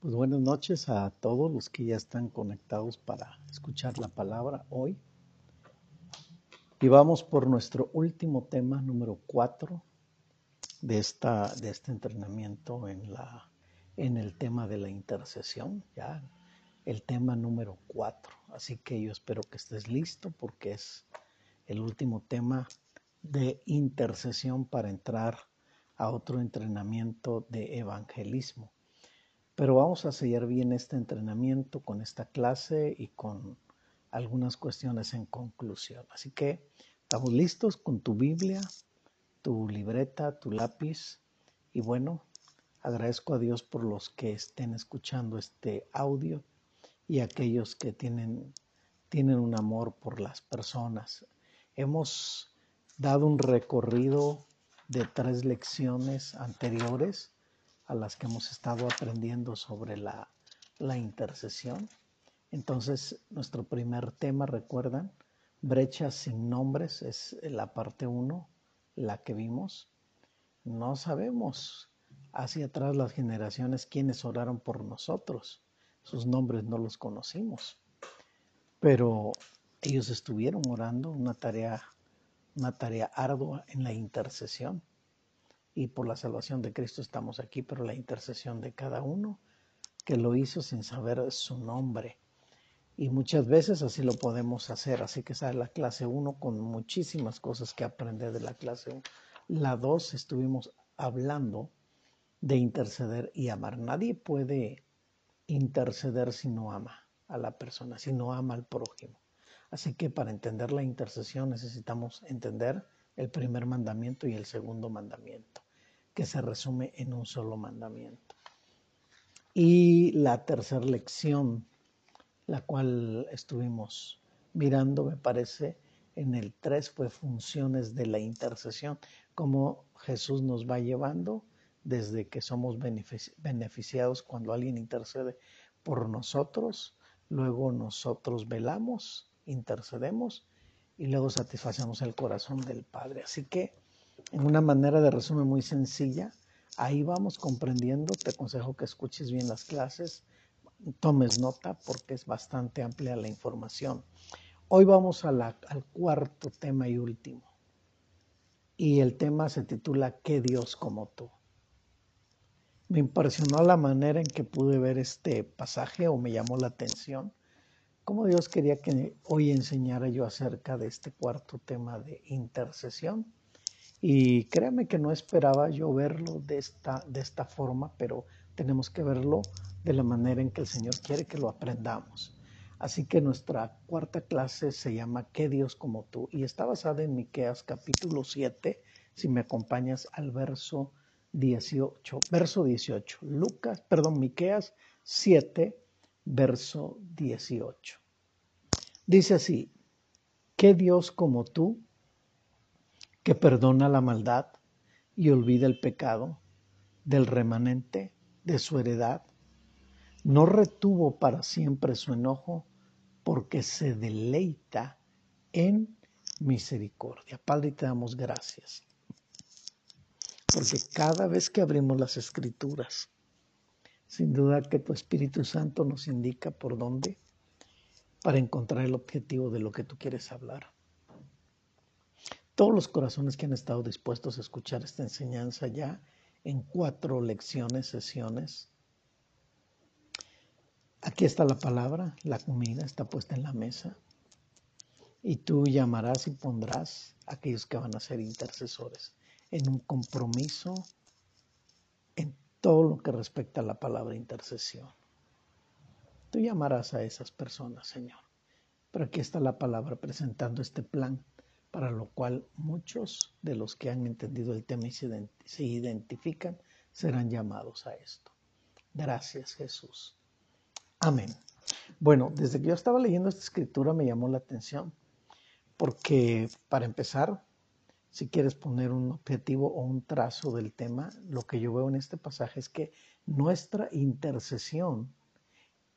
Pues buenas noches a todos los que ya están conectados para escuchar la palabra hoy. Y vamos por nuestro último tema, número cuatro, de, esta, de este entrenamiento en, la, en el tema de la intercesión, ya el tema número cuatro. Así que yo espero que estés listo porque es el último tema de intercesión para entrar a otro entrenamiento de evangelismo. Pero vamos a seguir bien este entrenamiento con esta clase y con algunas cuestiones en conclusión. Así que estamos listos con tu Biblia, tu libreta, tu lápiz y bueno, agradezco a Dios por los que estén escuchando este audio y aquellos que tienen, tienen un amor por las personas. Hemos dado un recorrido de tres lecciones anteriores a las que hemos estado aprendiendo sobre la, intercesión. Entonces, nuestro primer tema, recuerdan, brechas sin nombres, es la parte 1, la que vimos. No sabemos hacia atrás las generaciones quienes oraron por nosotros. Sus nombres no los conocimos. Pero ellos estuvieron orando, una tarea, una tarea ardua en la intercesión y por la salvación de Cristo estamos aquí, pero la intercesión de cada uno que lo hizo sin saber su nombre. Y muchas veces así lo podemos hacer. Así que esa es la clase 1 con muchísimas cosas que aprender de la clase 1. La 2 estuvimos hablando de interceder y amar. Nadie puede interceder si no ama a la persona, si no ama al prójimo. Así que para entender la intercesión necesitamos entender el primer mandamiento y el segundo mandamiento que se resume en un solo mandamiento. Y la tercera lección, la cual estuvimos mirando, me parece, en el 3 fue funciones de la intercesión, cómo Jesús nos va llevando desde que somos beneficiados cuando alguien intercede por nosotros, luego nosotros velamos, intercedemos y luego satisfacemos el corazón del Padre. Así que en una manera de resumen muy sencilla. Ahí vamos comprendiendo. Te aconsejo que escuches bien las clases, tomes nota porque es bastante amplia la información. Hoy vamos al cuarto tema y último. Y el tema se titula ¿Qué Dios como tú? Me impresionó la manera en que pude ver este pasaje o me llamó la atención. Cómo Dios quería que hoy enseñara yo acerca de este cuarto tema de intercesión y créame que no esperaba yo verlo de esta, de esta forma, pero tenemos que verlo de la manera en que el Señor quiere que lo aprendamos. Así que nuestra cuarta clase se llama ¿Qué Dios como tú? y está basada en Miqueas capítulo 7, si me acompañas al verso 18, verso 18. Lucas, perdón, Miqueas 7, verso 18. Dice así: ¿Qué Dios como tú que perdona la maldad y olvida el pecado del remanente de su heredad. No retuvo para siempre su enojo porque se deleita en misericordia. Padre, te damos gracias. Porque cada vez que abrimos las escrituras, sin duda que tu Espíritu Santo nos indica por dónde para encontrar el objetivo de lo que tú quieres hablar todos los corazones que han estado dispuestos a escuchar esta enseñanza ya en cuatro lecciones, sesiones. Aquí está la palabra, la comida está puesta en la mesa y tú llamarás y pondrás a aquellos que van a ser intercesores en un compromiso en todo lo que respecta a la palabra intercesión. Tú llamarás a esas personas, Señor. Pero aquí está la palabra presentando este plan para lo cual muchos de los que han entendido el tema y se, identifican serán llamados a esto. Gracias Jesús. Amén. Bueno, desde que yo estaba leyendo esta escritura me llamó la atención porque para empezar, si quieres poner un objetivo o un trazo del tema, lo que yo veo en este pasaje es que nuestra intercesión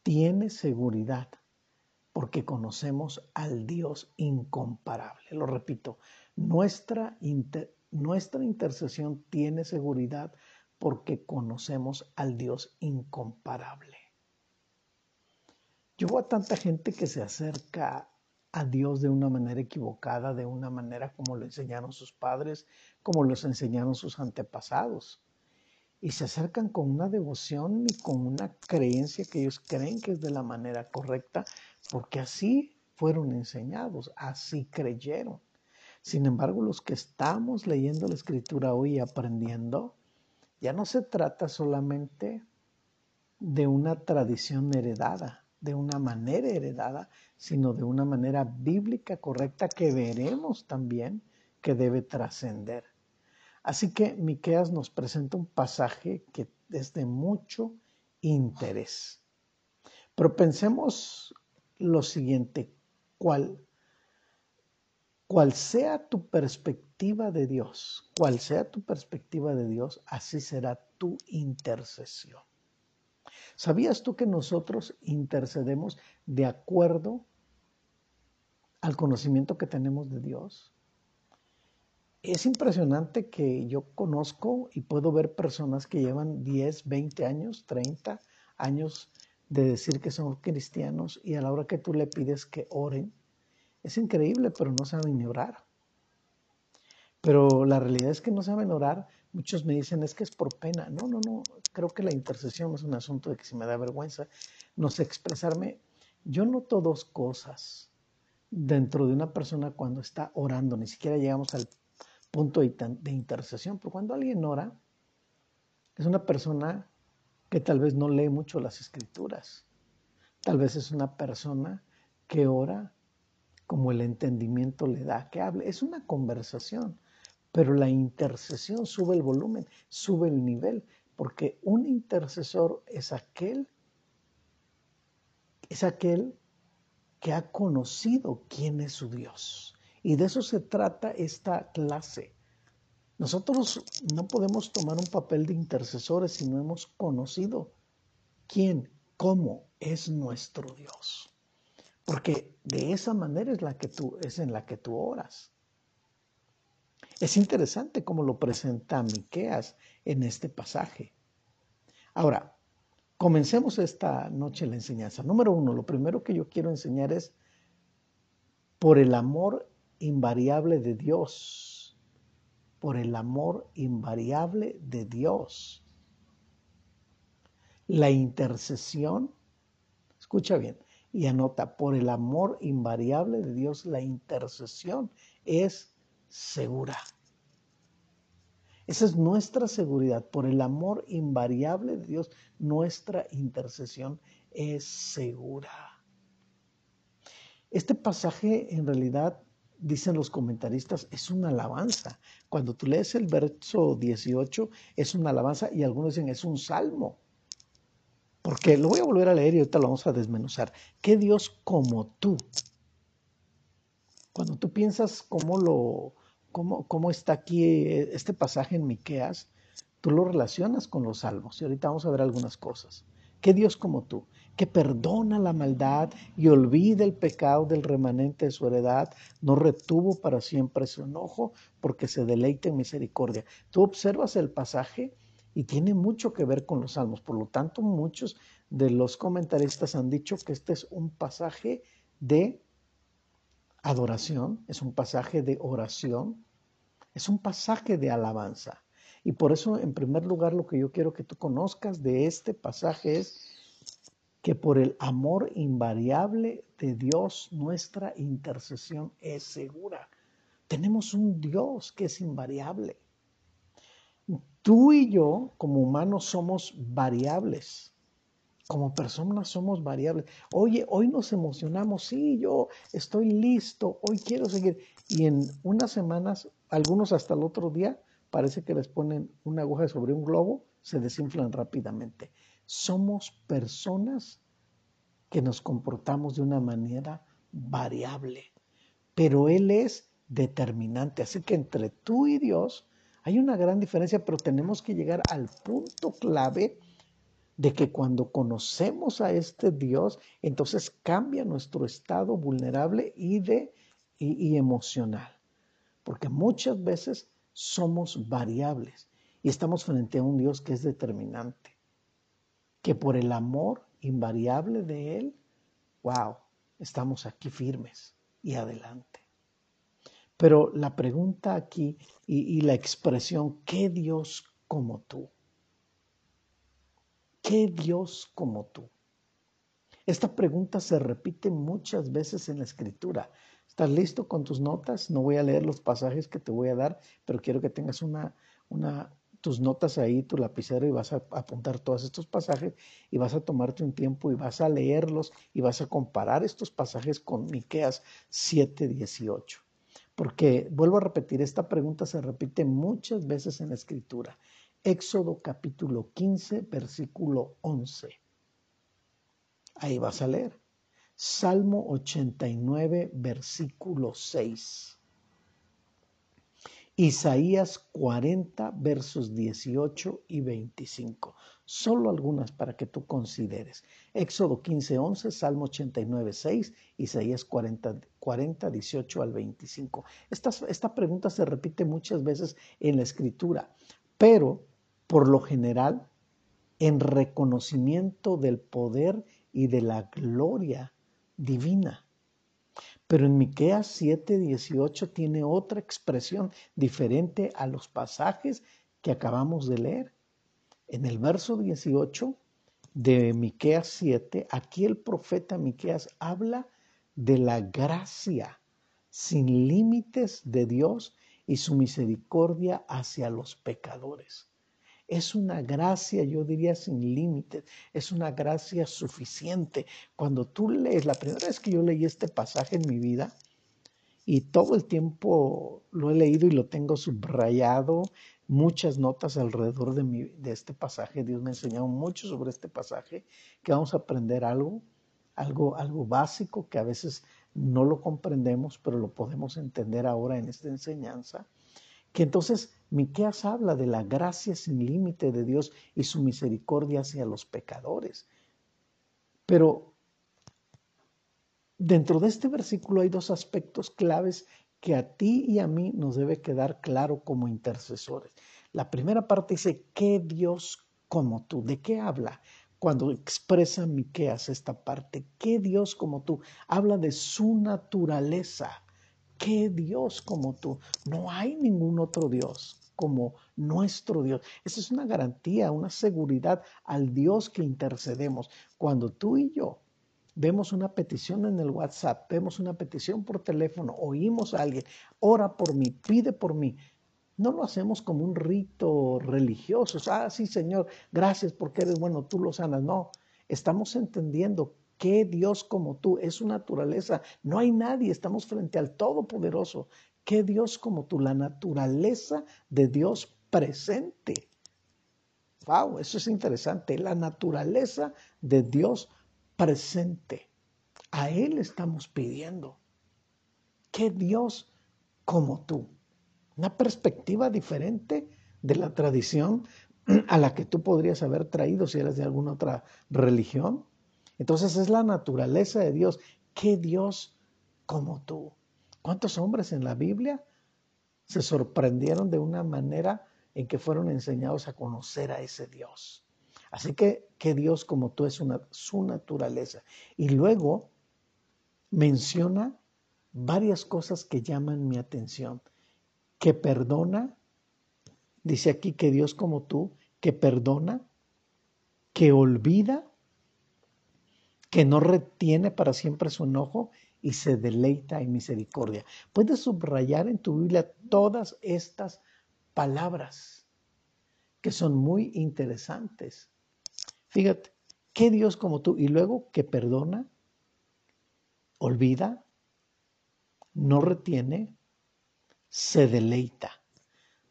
tiene seguridad porque conocemos al Dios incomparable. Lo repito, nuestra, nuestra intercesión tiene seguridad porque conocemos al Dios incomparable. Yo veo a tanta gente que se acerca a Dios de una manera equivocada, de una manera como lo enseñaron sus padres, como los enseñaron sus antepasados. Y se acercan con una devoción y con una creencia que ellos creen que es de la manera correcta, porque así fueron enseñados, así creyeron. Sin embargo, los que estamos leyendo la escritura hoy y aprendiendo, ya no se trata solamente de una tradición heredada, de una manera heredada, sino de una manera bíblica correcta que veremos también que debe trascender. Así que Miqueas nos presenta un pasaje que es de mucho interés. Pero pensemos lo siguiente, ¿cuál, cuál sea tu perspectiva de Dios, cuál sea tu perspectiva de Dios, así será tu intercesión. ¿Sabías tú que nosotros intercedemos de acuerdo al conocimiento que tenemos de Dios? Es impresionante que yo conozco y puedo ver personas que llevan 10, 20 años, 30 años de decir que son cristianos y a la hora que tú le pides que oren, es increíble, pero no saben orar. Pero la realidad es que no saben orar. Muchos me dicen es que es por pena. No, no, no. Creo que la intercesión es un asunto de que si me da vergüenza, no sé expresarme. Yo noto dos cosas dentro de una persona cuando está orando. Ni siquiera llegamos al punto de intercesión. Pero cuando alguien ora, es una persona que tal vez no lee mucho las escrituras. Tal vez es una persona que ora como el entendimiento le da que hable. Es una conversación. Pero la intercesión sube el volumen, sube el nivel, porque un intercesor es aquel, es aquel que ha conocido quién es su Dios. Y de eso se trata esta clase. Nosotros no podemos tomar un papel de intercesores si no hemos conocido quién, cómo es nuestro Dios. Porque de esa manera es, la que tú, es en la que tú oras. Es interesante cómo lo presenta Miqueas en este pasaje. Ahora, comencemos esta noche la enseñanza. Número uno, lo primero que yo quiero enseñar es por el amor invariable de Dios. Por el amor invariable de Dios. La intercesión, escucha bien, y anota, por el amor invariable de Dios, la intercesión es segura. Esa es nuestra seguridad. Por el amor invariable de Dios, nuestra intercesión es segura. Este pasaje en realidad, dicen los comentaristas, es una alabanza. Cuando tú lees el verso 18, es una alabanza y algunos dicen es un salmo. Porque lo voy a volver a leer y ahorita lo vamos a desmenuzar. ¿Qué Dios como tú? Cuando tú piensas cómo lo, cómo, está aquí eh, este pasaje en Miqueas, tú lo relacionas con los salmos. Y ahorita vamos a ver algunas cosas. ¿Qué Dios como tú? Que perdona la maldad y olvida el pecado del remanente de su heredad, no retuvo para siempre su enojo, porque se deleita en misericordia. Tú observas el pasaje y tiene mucho que ver con los salmos. Por lo tanto, muchos de los comentaristas han dicho que este es un pasaje de adoración, es un pasaje de oración, es un pasaje de alabanza. Y por eso, en primer lugar, lo que yo quiero que tú conozcas de este pasaje es que por el amor invariable de Dios, nuestra intercesión es segura. Tenemos un Dios que es invariable. Tú y yo, como humanos, somos variables. Como personas somos variables. Oye, hoy nos emocionamos, sí, yo estoy listo, hoy quiero seguir. Y en unas semanas, algunos hasta el otro día, parece que les ponen una aguja sobre un globo, se desinflan rápidamente. Somos personas que nos comportamos de una manera variable, pero Él es determinante. Así que entre tú y Dios hay una gran diferencia, pero tenemos que llegar al punto clave de que cuando conocemos a este Dios, entonces cambia nuestro estado vulnerable y, de, y, emocional. Porque muchas veces somos variables Y estamos frente a un Dios que es determinante, que por el amor invariable de Él, wow, estamos aquí firmes y adelante. Pero la pregunta aquí y, la expresión, ¿qué Dios como tú? ¿Qué Dios como tú? Esta pregunta se repite muchas veces en la escritura. ¿Estás listo con tus notas? No voy a leer los pasajes que te voy a dar, pero quiero que tengas una, una, tus notas ahí, tu lapicero y vas a apuntar todos estos pasajes y vas a tomarte un tiempo y vas a leerlos y vas a comparar estos pasajes con Miqueas 7:18. Porque vuelvo a repetir, esta pregunta se repite muchas veces en la escritura. Éxodo capítulo 15, versículo 11. Ahí vas a leer. Salmo 89, versículo 6. Isaías 40, versos 18 y 25. Solo algunas para que tú consideres. Éxodo 15, 11, Salmo 89, 6, Isaías 40, 40 18 al 25. Esta, esta pregunta se repite muchas veces en la escritura, pero por lo general en reconocimiento del poder y de la gloria divina. Pero en Miqueas 7:18 tiene otra expresión diferente a los pasajes que acabamos de leer. En el verso 18 de Miqueas 7, aquí el profeta Miqueas habla de la gracia sin límites de Dios y su misericordia hacia los pecadores. Es una gracia, yo diría, sin límites. Es una gracia suficiente. Cuando tú lees, la primera vez que yo leí este pasaje en mi vida, y todo el tiempo lo he leído y lo tengo subrayado, muchas notas alrededor de, mi, de este pasaje. Dios me ha enseñado mucho sobre este pasaje, que vamos a aprender algo, algo, algo básico que a veces no lo comprendemos, pero lo podemos entender ahora en esta enseñanza. Que entonces Miqueas habla de la gracia sin límite de Dios y su misericordia hacia los pecadores. Pero dentro de este versículo hay dos aspectos claves que a ti y a mí nos debe quedar claro como intercesores. La primera parte dice, ¿qué Dios como tú? ¿De qué habla? Cuando expresa Miqueas esta parte, ¿qué Dios como tú? Habla de su naturaleza. ¿Qué Dios como tú? No hay ningún otro Dios como nuestro Dios. Esa es una garantía, una seguridad al Dios que intercedemos. Cuando tú y yo vemos una petición en el WhatsApp, vemos una petición por teléfono, oímos a alguien, ora por mí, pide por mí. No lo hacemos como un rito religioso. Ah, sí, Señor, gracias porque eres bueno, tú lo sanas. No, estamos entendiendo que Dios como tú es su naturaleza. No hay nadie, estamos frente al Todopoderoso ¿Qué Dios como tú? La naturaleza de Dios presente. Wow, eso es interesante. La naturaleza de Dios presente. A Él estamos pidiendo. ¿Qué Dios como tú? Una perspectiva diferente de la tradición a la que tú podrías haber traído si eres de alguna otra religión. Entonces es la naturaleza de Dios. ¿Qué Dios como tú? ¿Cuántos hombres en la Biblia se sorprendieron de una manera en que fueron enseñados a conocer a ese Dios? Así que, que Dios como tú es una, su naturaleza. Y luego menciona varias cosas que llaman mi atención. Que perdona, dice aquí que Dios como tú, que perdona, que olvida, que no retiene para siempre su enojo y se deleita en misericordia. Puedes subrayar en tu Biblia todas estas palabras que son muy interesantes. Fíjate, ¿qué Dios como tú? Y luego que perdona, olvida, no retiene, se deleita.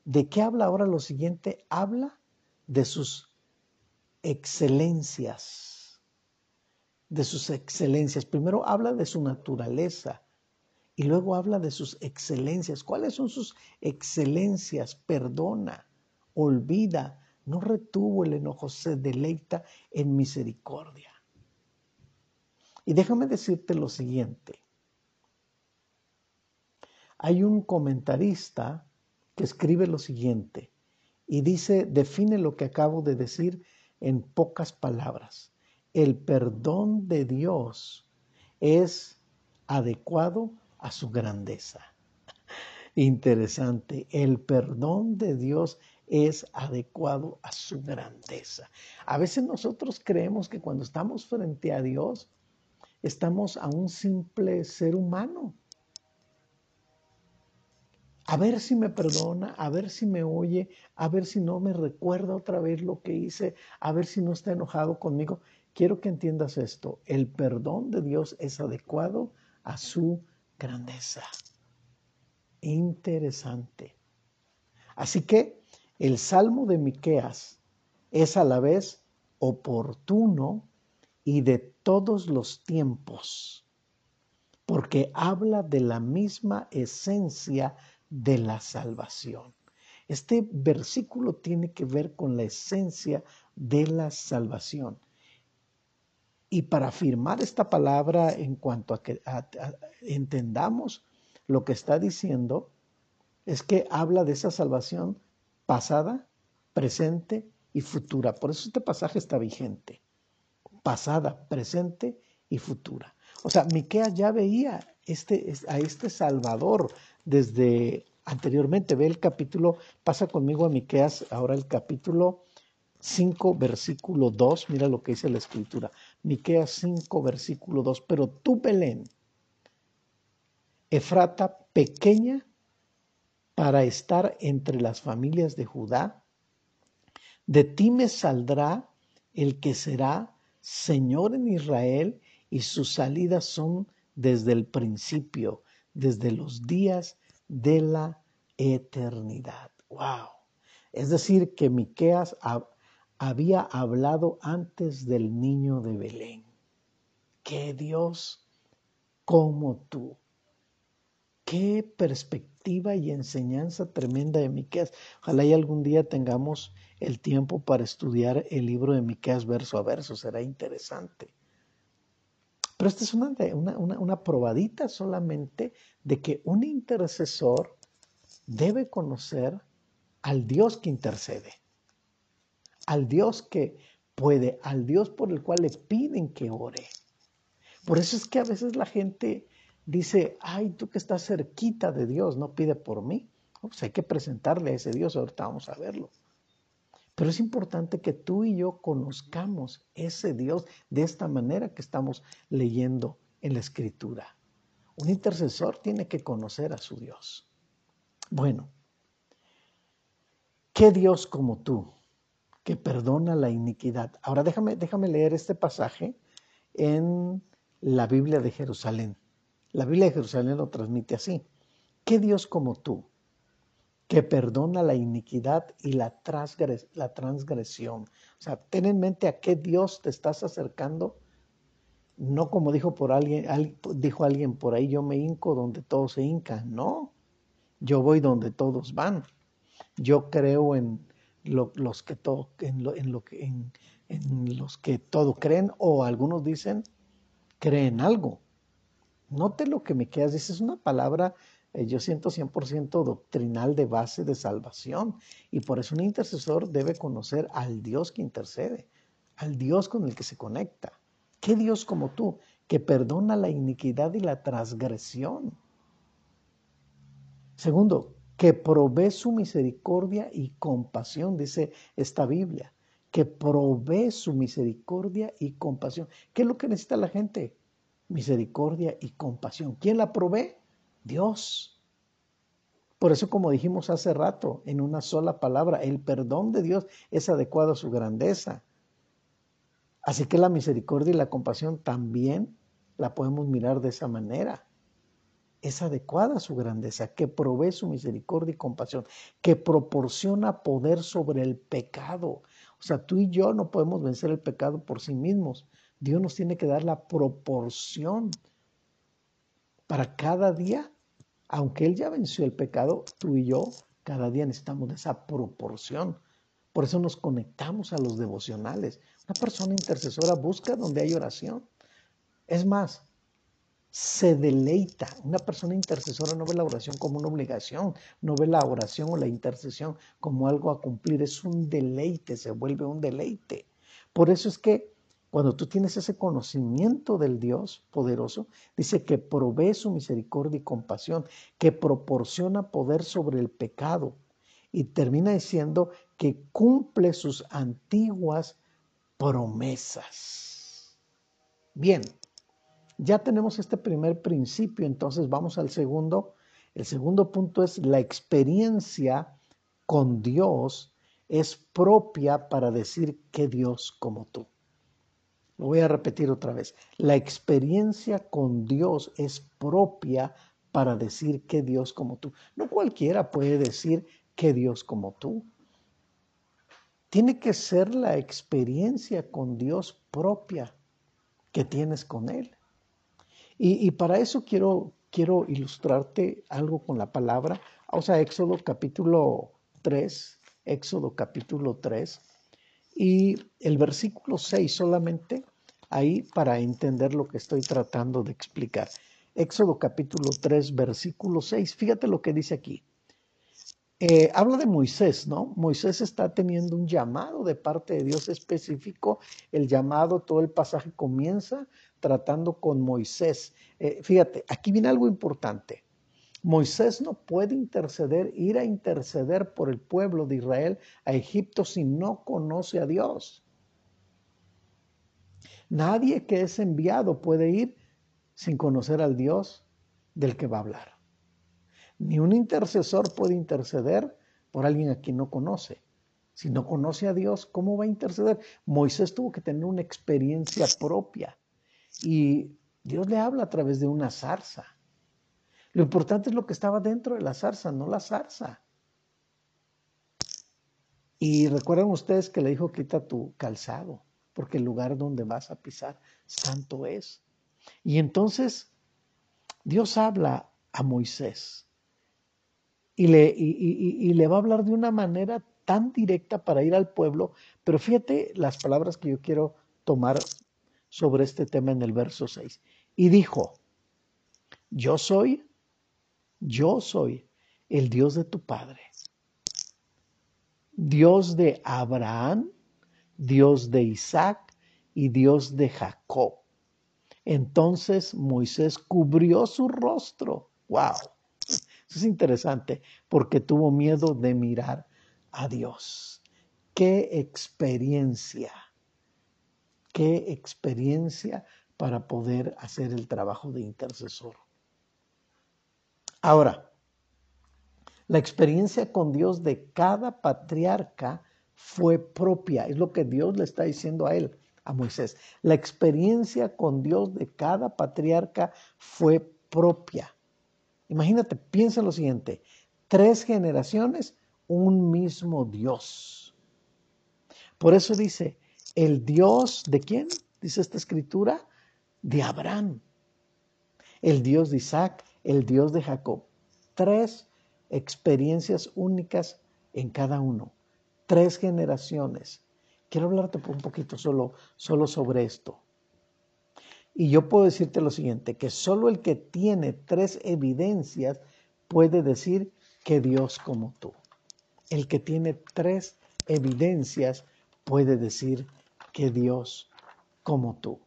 ¿De qué habla ahora lo siguiente? Habla de sus excelencias de sus excelencias. Primero habla de su naturaleza y luego habla de sus excelencias. ¿Cuáles son sus excelencias? Perdona, olvida, no retuvo el enojo, se deleita en misericordia. Y déjame decirte lo siguiente. Hay un comentarista que escribe lo siguiente, y dice, define lo que acabo de decir en pocas palabras. El perdón de Dios es adecuado a su grandeza. Interesante, el perdón de Dios es adecuado a su grandeza. A veces nosotros creemos que cuando estamos frente a Dios, estamos a un simple ser humano. A ver si me perdona, a ver si me oye, a ver si no me recuerda otra vez lo que hice, a ver si no está enojado conmigo. Quiero que entiendas esto. El perdón de Dios es adecuado a su grandeza. Interesante. Así que el Salmo de Miqueas es a la vez oportuno y de todos los tiempos, porque habla de la misma esencia de la salvación. Este versículo tiene que ver con la esencia de la salvación. Y para afirmar esta palabra en cuanto a que entendamos lo que está diciendo, es que habla de esa salvación pasada, presente y futura. Por eso este pasaje está vigente pasada, presente y futura. O sea, Miqueas ya veía este, a este Salvador desde anteriormente. Ve el capítulo, pasa conmigo a Miqueas, ahora el capítulo 5, versículo 2, mira lo que dice la escritura. Miqueas 5, versículo 2, pero tú, Belén, Efrata pequeña para estar entre las familias de Judá, de ti me saldrá el que será Señor en Israel y sus salidas son desde el principio, desde los días de la eternidad. ¡Wow! Es decir, que Miqueas había hablado antes del niño de Belén. ¡Qué Dios como tú! ¡Qué perspectiva y enseñanza tremenda de Miqueas! Ojalá y algún día tengamos el tiempo para estudiar el libro de Miqueas verso a verso, será interesante. Pero esta es una, una, una, probadita solamente de que un intercesor debe conocer al Dios que intercede, al Dios que puede, al Dios por el cual le piden que ore. Por eso es que a veces la gente dice, ay, tú que estás cerquita de Dios, no pide por mí. Pues hay que presentarle a ese Dios, ahorita vamos a verlo. Pero es importante que tú y yo conozcamos ese Dios de esta manera que estamos leyendo en la escritura. Un intercesor tiene que conocer a su Dios. Bueno, ¿qué Dios como tú que perdona la iniquidad? Ahora déjame, déjame leer este pasaje en la Biblia de Jerusalén. La Biblia de Jerusalén lo transmite así. ¿Qué Dios como tú que perdona la iniquidad y la, transgresión. O sea, ten en mente a qué Dios te estás acercando. No como dijo por alguien, dijo alguien por ahí, yo me hinco donde todos se hincan. No, yo voy donde todos van. Yo creo en los que todo, en, lo, en, lo en los que todo creen, o algunos dicen creen algo. Note lo que me quedas, dice, es una palabra eh, yo siento 100% doctrinal de base de salvación. Y por eso un intercesor debe conocer al Dios que intercede, al Dios con el que se conecta. ¿Qué Dios como tú, que perdona la iniquidad y la transgresión? Segundo, que provee su misericordia y compasión, dice esta Biblia, que provee su misericordia y compasión. ¿Qué es lo que necesita la gente? Misericordia y compasión. ¿Quién la provee? Dios. Por eso, como dijimos hace rato, en una sola palabra, el perdón de Dios es adecuado a su grandeza. Así que la misericordia y la compasión también la podemos mirar de esa manera. Es adecuada a su grandeza, que provee su misericordia y compasión, que proporciona poder sobre el pecado. O sea, tú y yo no podemos vencer el pecado por sí mismos. Dios nos tiene que dar la proporción para cada día, aunque Él ya venció el pecado, tú y yo cada día necesitamos de esa proporción. Por eso nos conectamos a los devocionales. Una persona intercesora busca donde hay oración. Es más, se deleita. Una persona intercesora no ve la oración como una obligación, no ve la oración o la intercesión como algo a cumplir, es un deleite, se vuelve un deleite. Por eso es que cuando tú tienes ese conocimiento del Dios poderoso, dice que provee su misericordia y compasión, que proporciona poder sobre el pecado. Y termina diciendo que cumple sus antiguas promesas. Bien, ya tenemos este primer principio, entonces vamos al segundo. El segundo punto es la experiencia con Dios es propia para decir que Dios como tú. Lo voy a repetir otra vez. La experiencia con Dios es propia para decir que Dios como tú. No cualquiera puede decir que Dios como tú. Tiene que ser la experiencia con Dios propia que tienes con Él. Y, para eso quiero, quiero ilustrarte algo con la palabra. O sea, Éxodo capítulo 3, Éxodo capítulo 3 y el versículo 6 solamente ahí para entender lo que estoy tratando de explicar. Éxodo capítulo 3, versículo 6. Fíjate lo que dice aquí. Eh, habla de Moisés, ¿no? Moisés está teniendo un llamado de parte de Dios específico. El llamado, todo el pasaje comienza tratando con Moisés. Eh, fíjate, aquí viene algo importante. Moisés no puede interceder, ir a interceder por el pueblo de Israel a Egipto si no conoce a Dios. Nadie que es enviado puede ir sin conocer al Dios del que va a hablar. Ni un intercesor puede interceder por alguien a quien no conoce. Si no conoce a Dios, ¿cómo va a interceder? Moisés tuvo que tener una experiencia propia y Dios le habla a través de una zarza. Lo importante es lo que estaba dentro de la zarza, no la zarza. Y recuerdan ustedes que le dijo, quita tu calzado, porque el lugar donde vas a pisar, santo es. Y entonces Dios habla a Moisés y le, va a hablar de una manera tan directa para ir al pueblo, pero fíjate las palabras que yo quiero tomar sobre este tema en el verso 6. Y dijo, yo soy, yo soy el Dios de tu Padre, Dios de Abraham, Dios de Isaac y Dios de Jacob. Entonces Moisés cubrió su rostro. ¡Wow! Es interesante porque tuvo miedo de mirar a Dios. ¡Qué experiencia! ¡Qué experiencia para poder hacer el trabajo de intercesor! Ahora, la experiencia con Dios de cada patriarca fue propia, es lo que Dios le está diciendo a él, a Moisés. La experiencia con Dios de cada patriarca fue propia. Imagínate, piensa lo siguiente, tres generaciones, un mismo Dios. Por eso dice, el Dios de quién? Dice esta escritura, de Abraham, el Dios de Isaac, el Dios de Jacob. Tres experiencias únicas en cada uno, tres generaciones. Quiero hablarte un poquito solo, solo sobre esto. Y yo puedo decirte lo siguiente, que solo el que tiene tres evidencias puede decir que Dios como tú. El que tiene tres evidencias puede decir que Dios como tú.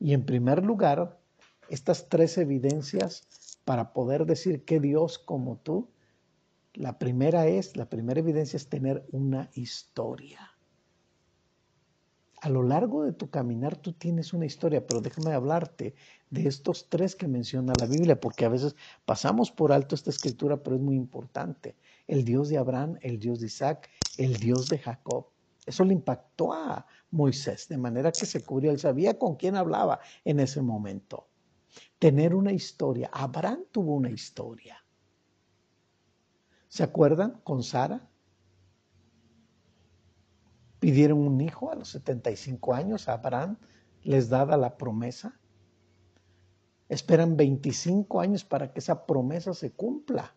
Y en primer lugar, estas tres evidencias para poder decir que Dios como tú, la primera es, la primera evidencia es tener una historia a lo largo de tu caminar tú tienes una historia, pero déjame hablarte de estos tres que menciona la Biblia, porque a veces pasamos por alto esta escritura, pero es muy importante. El Dios de Abraham, el Dios de Isaac, el Dios de Jacob. Eso le impactó a Moisés, de manera que se cubrió, él sabía con quién hablaba en ese momento. Tener una historia. Abraham tuvo una historia. ¿Se acuerdan con Sara? Pidieron un hijo a los 75 años, a Abraham les dada la promesa. Esperan 25 años para que esa promesa se cumpla.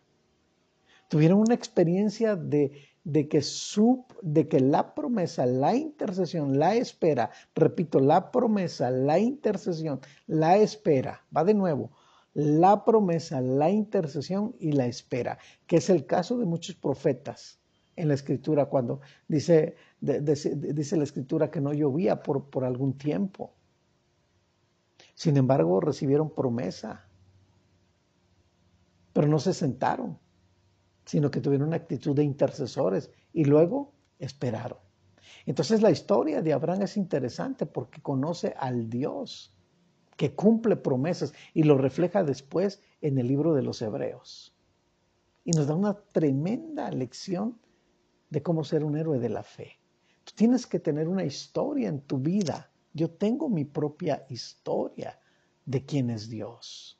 Tuvieron una experiencia de, de que, su, de que la promesa, la intercesión, la espera, repito, la promesa, la intercesión, la espera, va de nuevo, la promesa, la intercesión y la espera, que es el caso de muchos profetas en la escritura cuando dice, dice la escritura que no llovía por, por algún tiempo. Sin embargo, recibieron promesa, pero no se sentaron sino que tuvieron una actitud de intercesores y luego esperaron. Entonces la historia de Abraham es interesante porque conoce al Dios que cumple promesas y lo refleja después en el libro de los Hebreos. Y nos da una tremenda lección de cómo ser un héroe de la fe. Tienes que tener una historia en tu vida. Yo tengo mi propia historia de quién es Dios.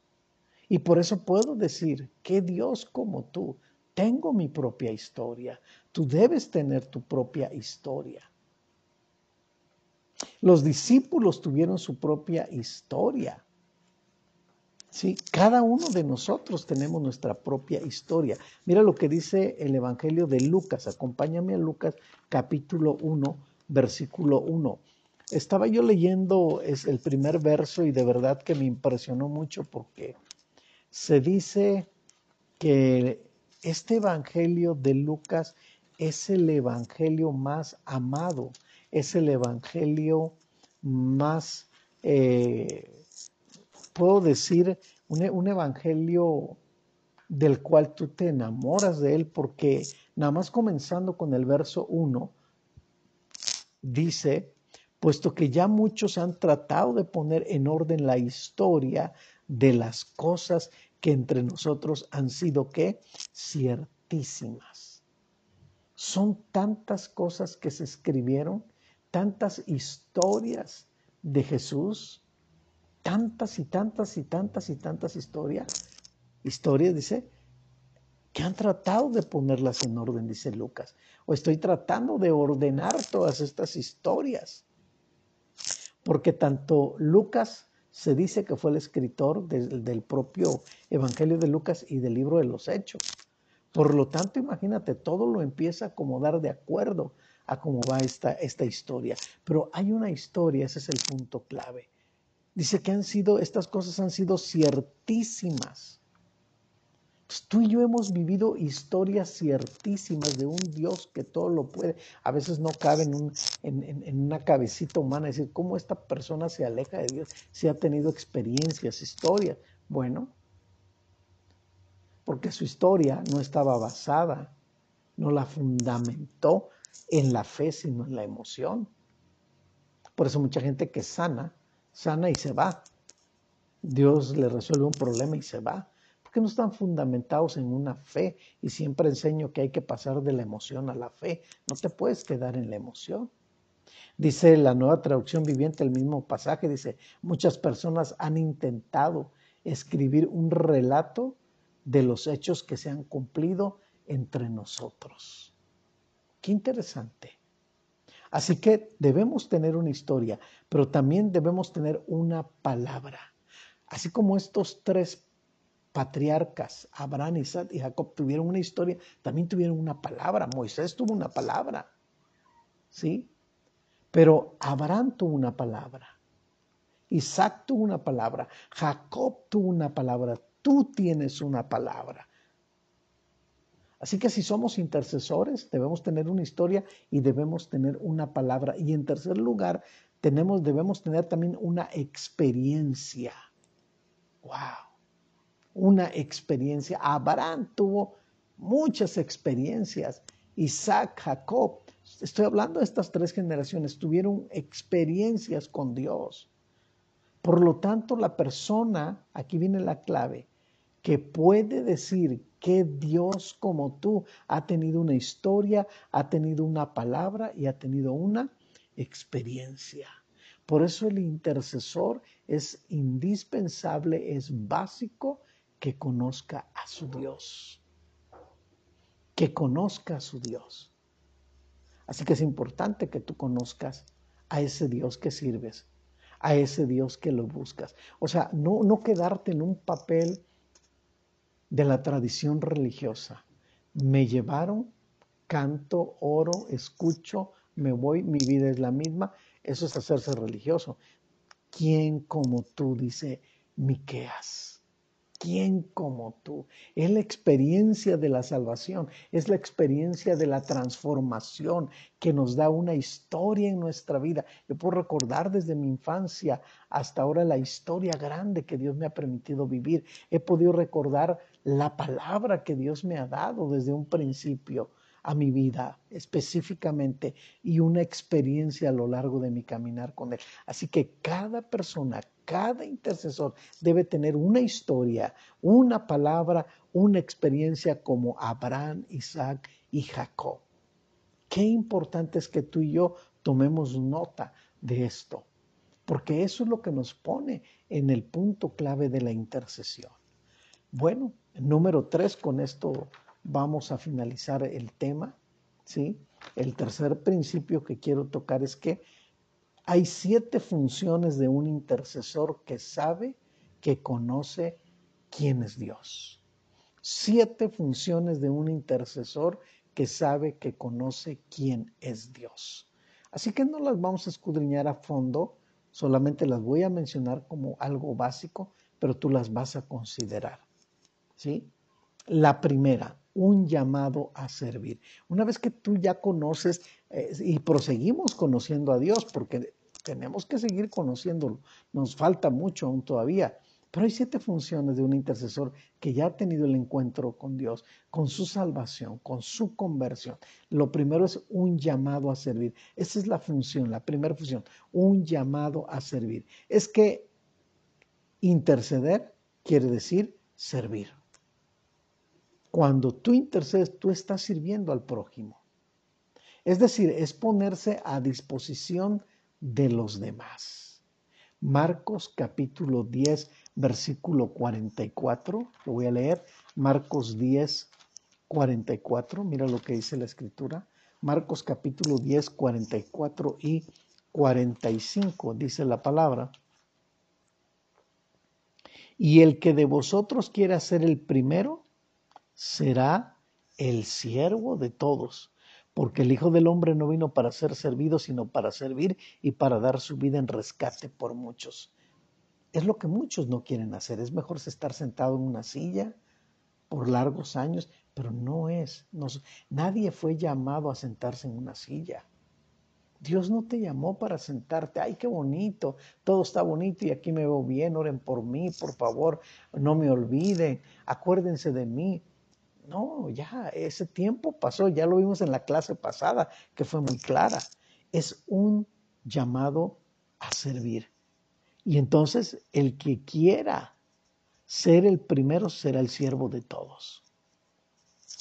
Y por eso puedo decir que Dios como tú tengo mi propia historia. Tú debes tener tu propia historia. Los discípulos tuvieron su propia historia. Sí, cada uno de nosotros tenemos nuestra propia historia. Mira lo que dice el Evangelio de Lucas. Acompáñame a Lucas capítulo 1, versículo 1. Estaba yo leyendo es el primer verso y de verdad que me impresionó mucho porque se dice que este Evangelio de Lucas es el Evangelio más amado, es el Evangelio más, eh, puedo decir, un, un, Evangelio del cual tú te enamoras de él, porque nada más comenzando con el verso 1, dice, puesto que ya muchos han tratado de poner en orden la historia de las cosas que entre nosotros han sido que ciertísimas. Son tantas cosas que se escribieron, tantas historias de Jesús, tantas y tantas y tantas y tantas historias, historias, dice, que han tratado de ponerlas en orden, dice Lucas. O estoy tratando de ordenar todas estas historias. Porque tanto Lucas se dice que fue el escritor del propio Evangelio de Lucas y del libro de los Hechos. Por lo tanto, imagínate, todo lo empieza a acomodar de acuerdo a cómo va esta, esta historia. Pero hay una historia, ese es el punto clave. Dice que han sido, estas cosas han sido ciertísimas tú y yo hemos vivido historias ciertísimas de un Dios que todo lo puede. A veces no cabe en, una cabecita humana decir cómo esta persona se aleja de Dios si ha tenido experiencias, historias. Bueno, porque su historia no estaba basada, no la fundamentó en la fe, sino en la emoción. Por eso mucha gente que sana, sana y se va. Dios le resuelve un problema y se va porque no están fundamentados en una fe. Y siempre enseño que hay que pasar de la emoción a la fe. No te puedes quedar en la emoción. Dice la nueva traducción viviente, el mismo pasaje, dice, muchas personas han intentado escribir un relato de los hechos que se han cumplido entre nosotros. Qué interesante. Así que debemos tener una historia, pero también debemos tener una palabra. Así como estos tres patriarcas, Abraham, Isaac y Jacob, tuvieron una historia, también tuvieron una palabra. Moisés tuvo una palabra, ¿sí? Pero Abraham tuvo una palabra. Isaac tuvo una palabra. Jacob tuvo una palabra. Tú tienes una palabra. Así que si somos intercesores, debemos tener una historia y debemos tener una palabra. Y en tercer lugar, tenemos, debemos tener también una experiencia. ¡Wow! una experiencia. Abraham tuvo muchas experiencias. Isaac, Jacob, estoy hablando de estas tres generaciones, tuvieron experiencias con Dios. Por lo tanto, la persona, aquí viene la clave, que puede decir que Dios como tú ha tenido una historia, ha tenido una palabra y ha tenido una experiencia. Por eso el intercesor es indispensable, es básico que conozca a su Dios. Que conozca a su Dios. Así que es importante que tú conozcas a ese Dios que sirves, a ese Dios que lo buscas. O sea, no, no quedarte en un papel de la tradición religiosa. Me llevaron canto, oro, escucho, me voy, mi vida es la misma. Eso es hacerse religioso. ¿Quién como tú? Dice Miqueas. ¿Quién como tú? Es la experiencia de la salvación, es la experiencia de la transformación que nos da una historia en nuestra vida. Yo puedo recordar desde mi infancia hasta ahora la historia grande que Dios me ha permitido vivir. He podido recordar la palabra que Dios me ha dado desde un principio a mi vida específicamente y una experiencia a lo largo de mi caminar con Él. Así que cada persona, cada intercesor debe tener una historia, una palabra, una experiencia como Abraham, Isaac y Jacob. Qué importante es que tú y yo tomemos nota de esto, porque eso es lo que nos pone en el punto clave de la intercesión. Bueno, número tres, con esto vamos a finalizar el tema. ¿sí? El tercer principio que quiero tocar es que hay siete funciones de un intercesor que sabe, que conoce quién es Dios. Siete funciones de un intercesor que sabe, que conoce quién es Dios. Así que no las vamos a escudriñar a fondo, solamente las voy a mencionar como algo básico, pero tú las vas a considerar. ¿Sí? La primera, un llamado a servir. Una vez que tú ya conoces eh, y proseguimos conociendo a Dios, porque tenemos que seguir conociéndolo, nos falta mucho aún todavía. Pero hay siete funciones de un intercesor que ya ha tenido el encuentro con Dios, con su salvación, con su conversión. Lo primero es un llamado a servir. Esa es la función, la primera función, un llamado a servir. Es que interceder quiere decir servir. Cuando tú intercedes, tú estás sirviendo al prójimo. Es decir, es ponerse a disposición de los demás. Marcos capítulo 10, versículo 44, lo voy a leer. Marcos 10, 44, mira lo que dice la escritura. Marcos capítulo 10, 44 y 45, dice la palabra. Y el que de vosotros quiera ser el primero, será el siervo de todos, porque el Hijo del Hombre no vino para ser servido, sino para servir y para dar su vida en rescate por muchos. Es lo que muchos no quieren hacer, es mejor estar sentado en una silla por largos años, pero no es, nadie fue llamado a sentarse en una silla. Dios no te llamó para sentarte, ay, qué bonito, todo está bonito y aquí me veo bien, oren por mí, por favor, no me olviden, acuérdense de mí. No, ya ese tiempo pasó, ya lo vimos en la clase pasada, que fue muy clara. Es un llamado a servir. Y entonces el que quiera ser el primero será el siervo de todos.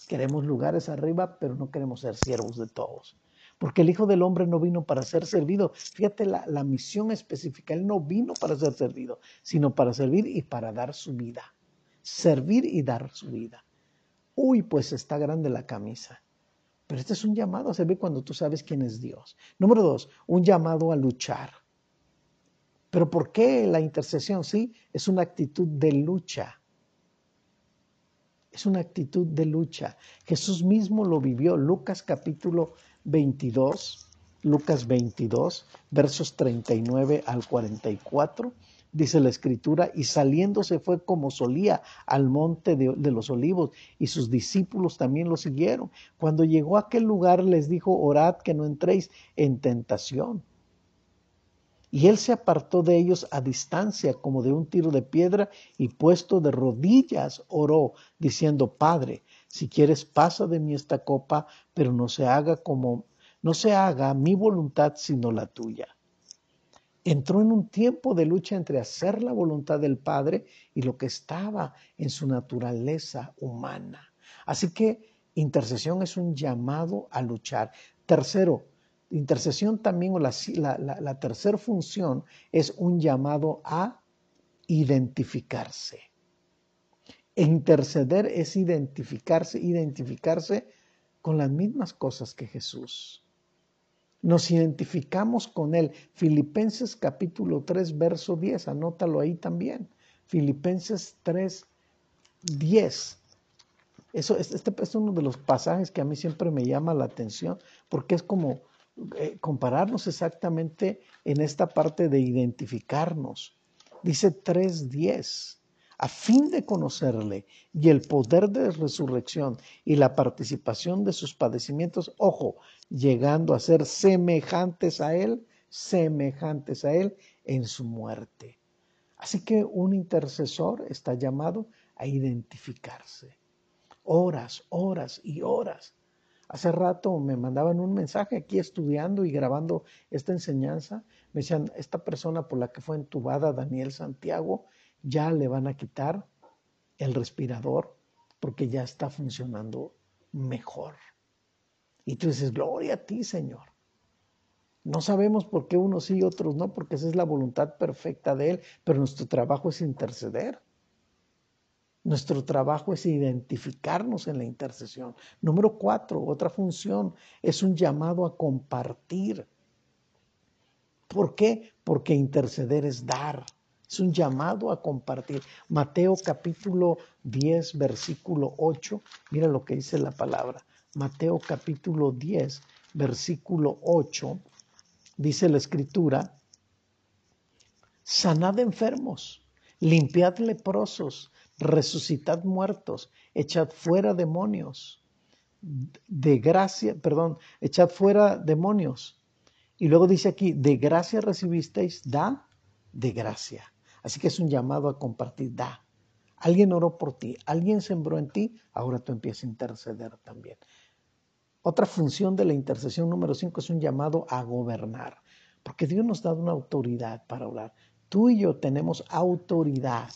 Queremos lugares arriba, pero no queremos ser siervos de todos. Porque el Hijo del Hombre no vino para ser servido. Fíjate la, la misión específica. Él no vino para ser servido, sino para servir y para dar su vida. Servir y dar su vida uy, pues está grande la camisa. Pero este es un llamado a servir cuando tú sabes quién es Dios. Número dos, un llamado a luchar. Pero ¿por qué la intercesión? Sí, es una actitud de lucha. Es una actitud de lucha. Jesús mismo lo vivió. Lucas capítulo 22, Lucas 22, versos 39 al 44 dice la escritura, y saliéndose fue como solía al monte de, los olivos, y sus discípulos también lo siguieron. Cuando llegó a aquel lugar les dijo, orad que no entréis en tentación. Y él se apartó de ellos a distancia como de un tiro de piedra y puesto de rodillas oró, diciendo, Padre, si quieres pasa de mí esta copa, pero no se haga como, no se haga mi voluntad sino la tuya entró en un tiempo de lucha entre hacer la voluntad del Padre y lo que estaba en su naturaleza humana. Así que intercesión es un llamado a luchar. Tercero, intercesión también, o la, la tercera función es un llamado a identificarse. Interceder es identificarse, identificarse con las mismas cosas que Jesús. Nos identificamos con Él. Filipenses capítulo 3, verso 10, anótalo ahí también. Filipenses 3, 10. Eso, este es uno de los pasajes que a mí siempre me llama la atención, porque es como eh, compararnos exactamente en esta parte de identificarnos. Dice 3.10, a fin de conocerle y el poder de resurrección y la participación de sus padecimientos, ojo, llegando a ser semejantes a él, semejantes a él en su muerte. Así que un intercesor está llamado a identificarse. Horas, horas y horas. Hace rato me mandaban un mensaje aquí estudiando y grabando esta enseñanza. Me decían, esta persona por la que fue entubada, Daniel Santiago, ya le van a quitar el respirador porque ya está funcionando mejor. Y tú dices, gloria a ti, Señor. No sabemos por qué unos sí y otros no, porque esa es la voluntad perfecta de Él, pero nuestro trabajo es interceder. Nuestro trabajo es identificarnos en la intercesión. Número cuatro, otra función, es un llamado a compartir. ¿Por qué? Porque interceder es dar. Es un llamado a compartir. Mateo capítulo 10, versículo 8. Mira lo que dice la palabra. Mateo capítulo 10, versículo 8 dice la escritura, sanad enfermos, limpiad leprosos, resucitad muertos, echad fuera demonios, de gracia, perdón, echad fuera demonios. Y luego dice aquí, de gracia recibisteis, da de gracia. Así que es un llamado a compartir, da. Alguien oró por ti, alguien sembró en ti, ahora tú empiezas a interceder también. Otra función de la intercesión número 5 es un llamado a gobernar, porque Dios nos da una autoridad para orar. Tú y yo tenemos autoridad.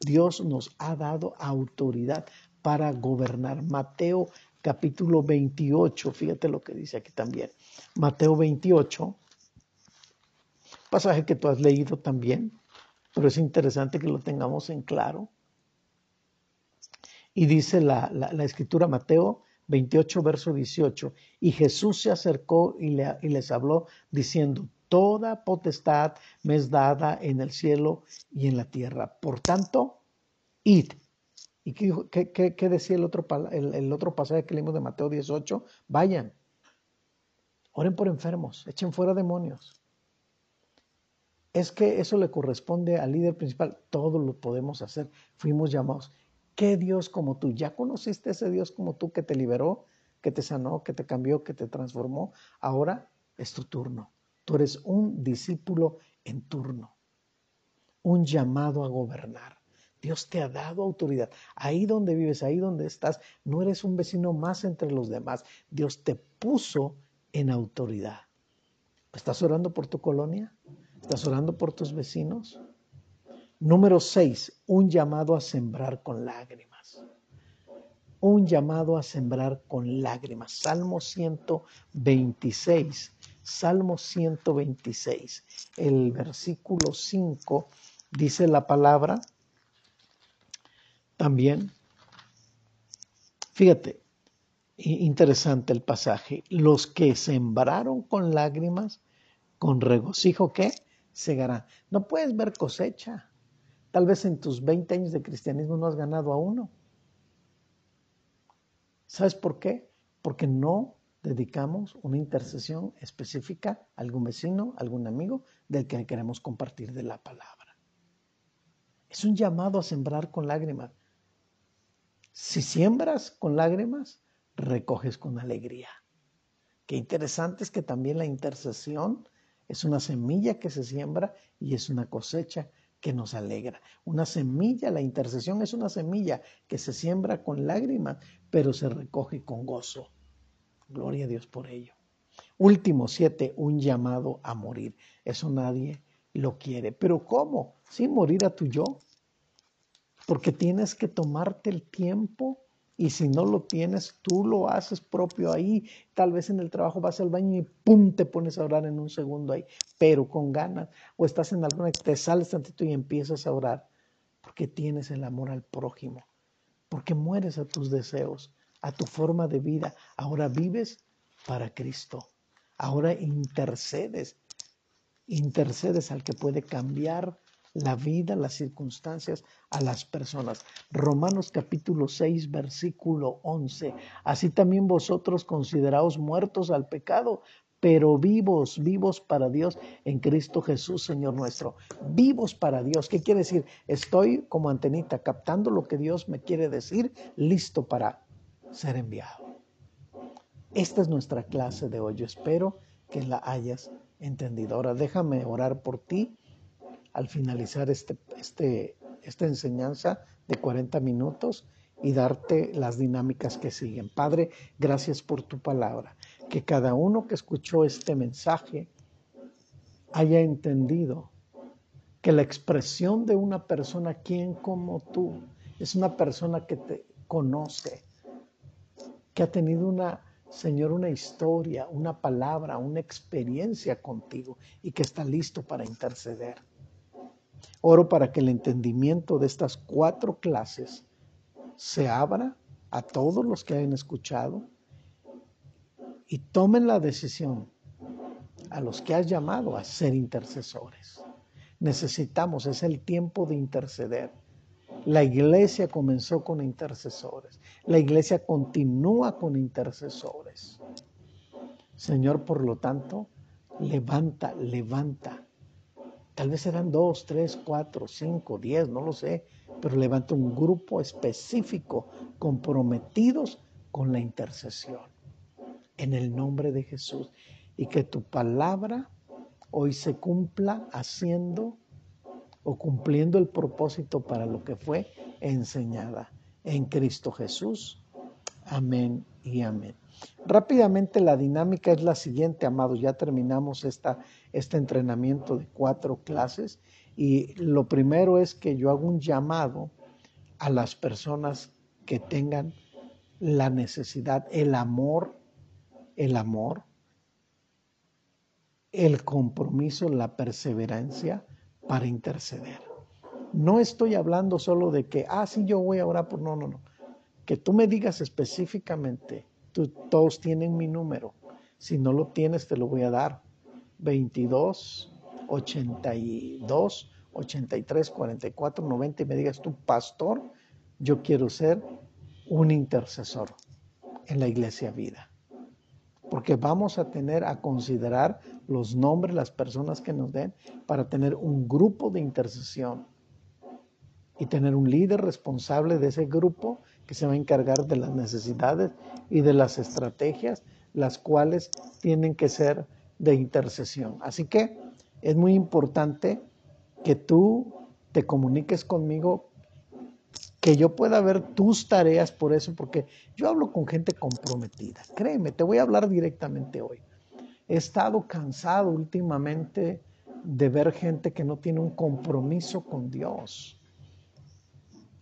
Dios nos ha dado autoridad para gobernar. Mateo capítulo 28, fíjate lo que dice aquí también. Mateo 28, pasaje que tú has leído también, pero es interesante que lo tengamos en claro. Y dice la, la escritura Mateo 28, verso 18. Y Jesús se acercó y, les habló diciendo, Toda potestad me es dada en el cielo y en la tierra. Por tanto, id. ¿Y qué, decía el otro, el, otro pasaje que leímos de Mateo 18? Vayan, oren por enfermos, echen fuera demonios. Es que eso le corresponde al líder principal. Todo lo podemos hacer. Fuimos llamados. ¿Qué Dios como tú? ¿Ya conociste ese Dios como tú que te liberó, que te sanó, que te cambió, que te transformó? Ahora es tu turno. Tú eres un discípulo en turno, un llamado a gobernar. Dios te ha dado autoridad. Ahí donde vives, ahí donde estás, no eres un vecino más entre los demás. Dios te puso en autoridad. ¿Estás orando por tu colonia? ¿Estás orando por tus vecinos? Número 6, un llamado a sembrar con lágrimas. Un llamado a sembrar con lágrimas. Salmo 126. Salmo 126. El versículo 5 dice la palabra también. Fíjate, interesante el pasaje. Los que sembraron con lágrimas, con regocijo, ¿qué? Segarán. No puedes ver cosecha. Tal vez en tus 20 años de cristianismo no has ganado a uno. ¿Sabes por qué? Porque no dedicamos una intercesión específica a algún vecino, a algún amigo del que queremos compartir de la palabra. Es un llamado a sembrar con lágrimas. Si siembras con lágrimas, recoges con alegría. Qué interesante es que también la intercesión es una semilla que se siembra y es una cosecha que nos alegra. Una semilla, la intercesión es una semilla que se siembra con lágrimas, pero se recoge con gozo. Gloria a Dios por ello. Último siete, un llamado a morir. Eso nadie lo quiere. Pero ¿cómo? Sí, morir a tu yo. Porque tienes que tomarte el tiempo y si no lo tienes, tú lo haces propio ahí. Tal vez en el trabajo vas al baño y pum, te pones a orar en un segundo ahí, pero con ganas. O estás en alguna, te sales tantito y empiezas a orar. Porque tienes el amor al prójimo. Porque mueres a tus deseos, a tu forma de vida. Ahora vives para Cristo. Ahora intercedes. Intercedes al que puede cambiar la vida, las circunstancias, a las personas. Romanos capítulo 6, versículo 11. Así también vosotros consideraos muertos al pecado, pero vivos, vivos para Dios en Cristo Jesús, Señor nuestro. Vivos para Dios. ¿Qué quiere decir? Estoy como antenita, captando lo que Dios me quiere decir, listo para ser enviado. Esta es nuestra clase de hoy. Yo espero que la hayas entendido. Ahora déjame orar por ti al finalizar este, este, esta enseñanza de 40 minutos y darte las dinámicas que siguen. Padre, gracias por tu palabra. Que cada uno que escuchó este mensaje haya entendido que la expresión de una persona, quien como tú, es una persona que te conoce, que ha tenido una, Señor, una historia, una palabra, una experiencia contigo y que está listo para interceder. Oro para que el entendimiento de estas cuatro clases se abra a todos los que hayan escuchado y tomen la decisión a los que has llamado a ser intercesores. Necesitamos, es el tiempo de interceder. La iglesia comenzó con intercesores. La iglesia continúa con intercesores. Señor, por lo tanto, levanta, levanta. Tal vez serán dos, tres, cuatro, cinco, diez, no lo sé pero levanta un grupo específico comprometidos con la intercesión. En el nombre de Jesús. Y que tu palabra hoy se cumpla haciendo o cumpliendo el propósito para lo que fue enseñada en Cristo Jesús. Amén y amén. Rápidamente la dinámica es la siguiente, amados. Ya terminamos esta, este entrenamiento de cuatro clases y lo primero es que yo hago un llamado a las personas que tengan la necesidad, el amor, el amor, el compromiso, la perseverancia para interceder. No estoy hablando solo de que, ah, sí, yo voy a orar por, no, no, no. Que tú me digas específicamente, todos tienen mi número. Si no lo tienes, te lo voy a dar. 22 82, 83, 44, 90 y me digas tú, pastor, yo quiero ser un intercesor en la iglesia vida. Porque vamos a tener a considerar los nombres, las personas que nos den, para tener un grupo de intercesión y tener un líder responsable de ese grupo que se va a encargar de las necesidades y de las estrategias, las cuales tienen que ser de intercesión. Así que es muy importante que tú te comuniques conmigo, que yo pueda ver tus tareas por eso, porque yo hablo con gente comprometida. Créeme, te voy a hablar directamente hoy. He estado cansado últimamente de ver gente que no tiene un compromiso con Dios.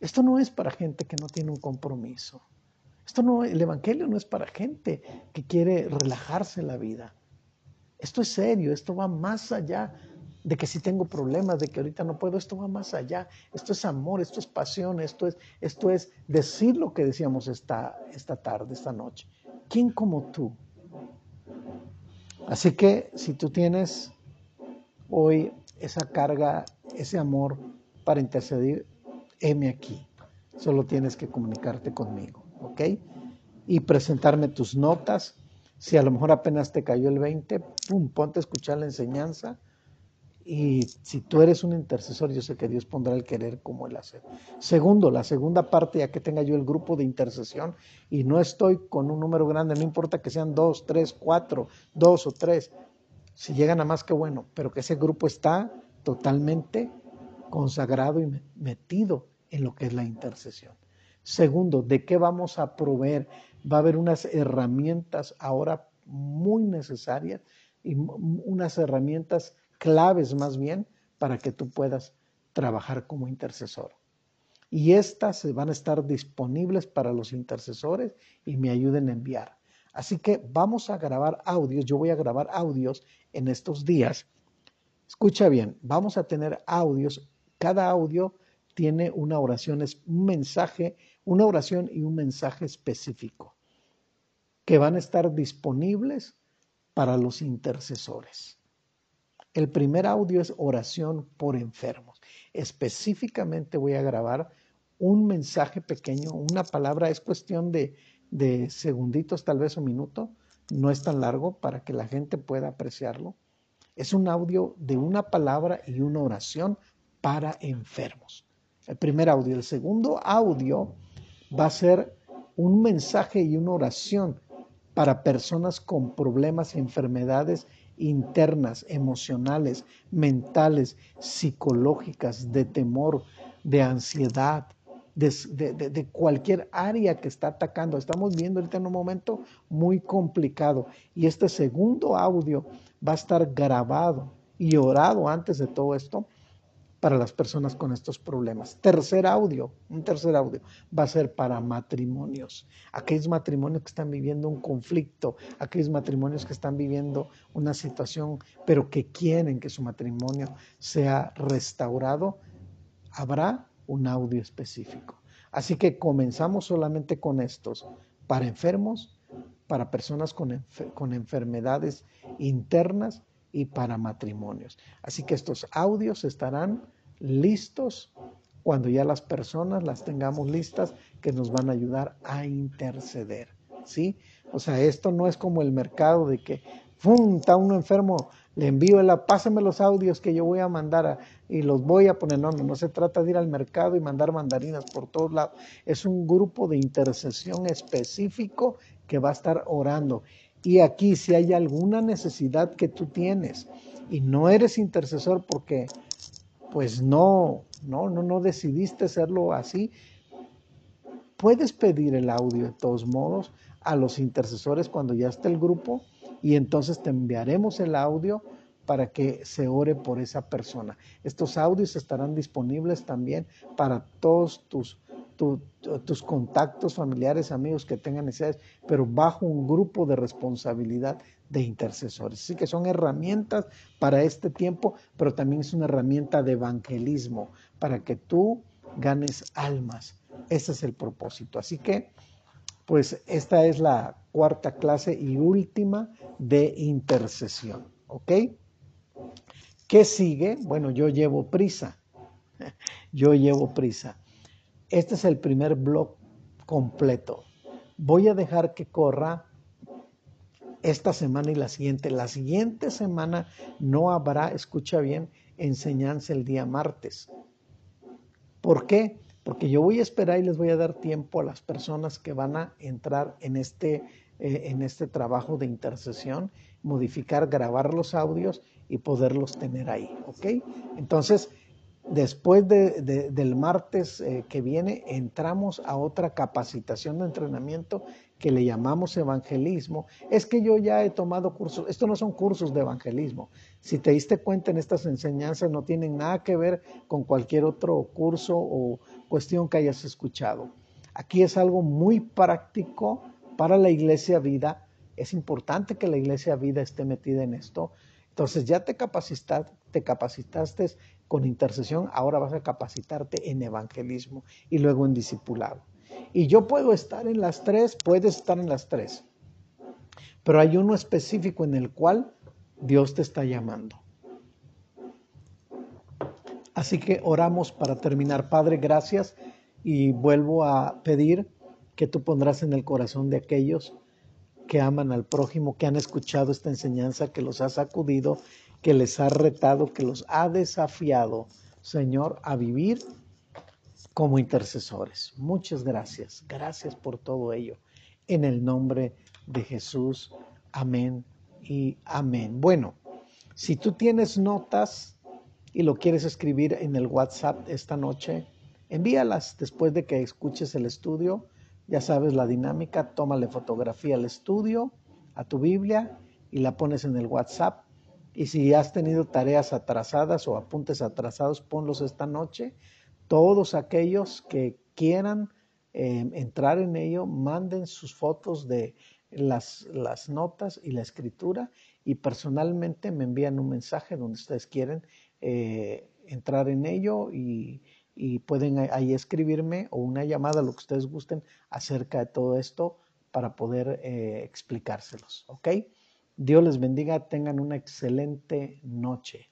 Esto no es para gente que no tiene un compromiso. Esto no, el evangelio no es para gente que quiere relajarse la vida. Esto es serio, esto va más allá de que si tengo problemas, de que ahorita no puedo, esto va más allá. Esto es amor, esto es pasión, esto es, esto es decir lo que decíamos esta, esta tarde, esta noche. ¿Quién como tú? Así que si tú tienes hoy esa carga, ese amor para intercedir, heme aquí. Solo tienes que comunicarte conmigo, ¿ok? Y presentarme tus notas si a lo mejor apenas te cayó el 20, pum, ponte a escuchar la enseñanza. Y si tú eres un intercesor, yo sé que Dios pondrá el querer como el hacer. Segundo, la segunda parte, ya que tenga yo el grupo de intercesión y no estoy con un número grande, no importa que sean dos, tres, cuatro, dos o tres, si llegan a más que bueno, pero que ese grupo está totalmente consagrado y metido en lo que es la intercesión. Segundo, ¿de qué vamos a proveer? va a haber unas herramientas ahora muy necesarias y unas herramientas claves más bien para que tú puedas trabajar como intercesor. Y estas van a estar disponibles para los intercesores y me ayuden a enviar. Así que vamos a grabar audios. Yo voy a grabar audios en estos días. Escucha bien, vamos a tener audios. Cada audio tiene una oración, es un mensaje, una oración y un mensaje específico que van a estar disponibles para los intercesores. El primer audio es oración por enfermos. Específicamente voy a grabar un mensaje pequeño, una palabra, es cuestión de, de segunditos, tal vez un minuto, no es tan largo para que la gente pueda apreciarlo. Es un audio de una palabra y una oración para enfermos. El primer audio. El segundo audio va a ser un mensaje y una oración para personas con problemas y enfermedades internas, emocionales, mentales, psicológicas, de temor, de ansiedad, de, cualquier área que está atacando. Estamos viendo ahorita en un momento muy complicado. Y este segundo audio va a estar grabado y orado antes de todo esto para las personas con estos problemas. Tercer audio, un tercer audio, va a ser para matrimonios. Aquellos matrimonios que están viviendo un conflicto, aquellos matrimonios que están viviendo una situación, pero que quieren que su matrimonio sea restaurado, habrá un audio específico. Así que comenzamos solamente con estos, para enfermos, para personas con, con enfermedades internas y para matrimonios. Así que estos audios estarán listos cuando ya las personas las tengamos listas que nos van a ayudar a interceder. ¿Sí? O sea, esto no es como el mercado de que, ¡fum! Está uno enfermo, le envío la, pásame los audios que yo voy a mandar y los voy a poner. No, no, no se trata de ir al mercado y mandar mandarinas por todos lados. Es un grupo de intercesión específico que va a estar orando. Y aquí, si hay alguna necesidad que tú tienes y no eres intercesor porque, pues no, no, no, no decidiste hacerlo así, puedes pedir el audio de todos modos a los intercesores cuando ya esté el grupo y entonces te enviaremos el audio para que se ore por esa persona. Estos audios estarán disponibles también para todos tus, tus contactos familiares, amigos que tengan necesidades, pero bajo un grupo de responsabilidad de intercesores. Así que son herramientas para este tiempo, pero también es una herramienta de evangelismo para que tú ganes almas. Ese es el propósito. Así que pues esta es la cuarta clase y última de intercesión. ¿Ok? ¿Qué sigue? Bueno, yo llevo prisa. Yo llevo prisa. Este es el primer blog completo. Voy a dejar que corra esta semana y la siguiente. La siguiente semana no habrá, escucha bien, enseñanza el día martes. ¿Por qué? porque yo voy a esperar y les voy a dar tiempo a las personas que van a entrar en este, eh, en este trabajo de intercesión, modificar, grabar los audios y poderlos tener ahí, ¿ok? Entonces, después del martes eh, que viene, entramos a otra capacitación de entrenamiento que le llamamos evangelismo, es que yo ya he tomado cursos, esto no son cursos de evangelismo, si te diste cuenta en estas enseñanzas no tienen nada que ver con cualquier otro curso o cuestión que hayas escuchado. Aquí es algo muy práctico para la iglesia vida, es importante que la iglesia vida esté metida en esto, entonces ya te capacitaste, te capacitaste con intercesión, ahora vas a capacitarte en evangelismo y luego en discipulado. Y yo puedo estar en las tres, puedes estar en las tres. Pero hay uno específico en el cual Dios te está llamando. Así que oramos para terminar. Padre, gracias y vuelvo a pedir que tú pondrás en el corazón de aquellos que aman al prójimo, que han escuchado esta enseñanza, que los ha sacudido, que les ha retado, que los ha desafiado, Señor, a vivir como intercesores. Muchas gracias. Gracias por todo ello. En el nombre de Jesús. Amén y amén. Bueno, si tú tienes notas y lo quieres escribir en el WhatsApp esta noche, envíalas después de que escuches el estudio. Ya sabes la dinámica, tómale fotografía al estudio, a tu Biblia y la pones en el WhatsApp. Y si has tenido tareas atrasadas o apuntes atrasados, ponlos esta noche todos aquellos que quieran eh, entrar en ello, manden sus fotos de las, las notas y la escritura y personalmente me envían un mensaje donde ustedes quieren eh, entrar en ello y, pueden ahí escribirme o una llamada, lo que ustedes gusten, acerca de todo esto para poder eh, explicárselos. ¿Ok? Dios les bendiga, tengan una excelente noche.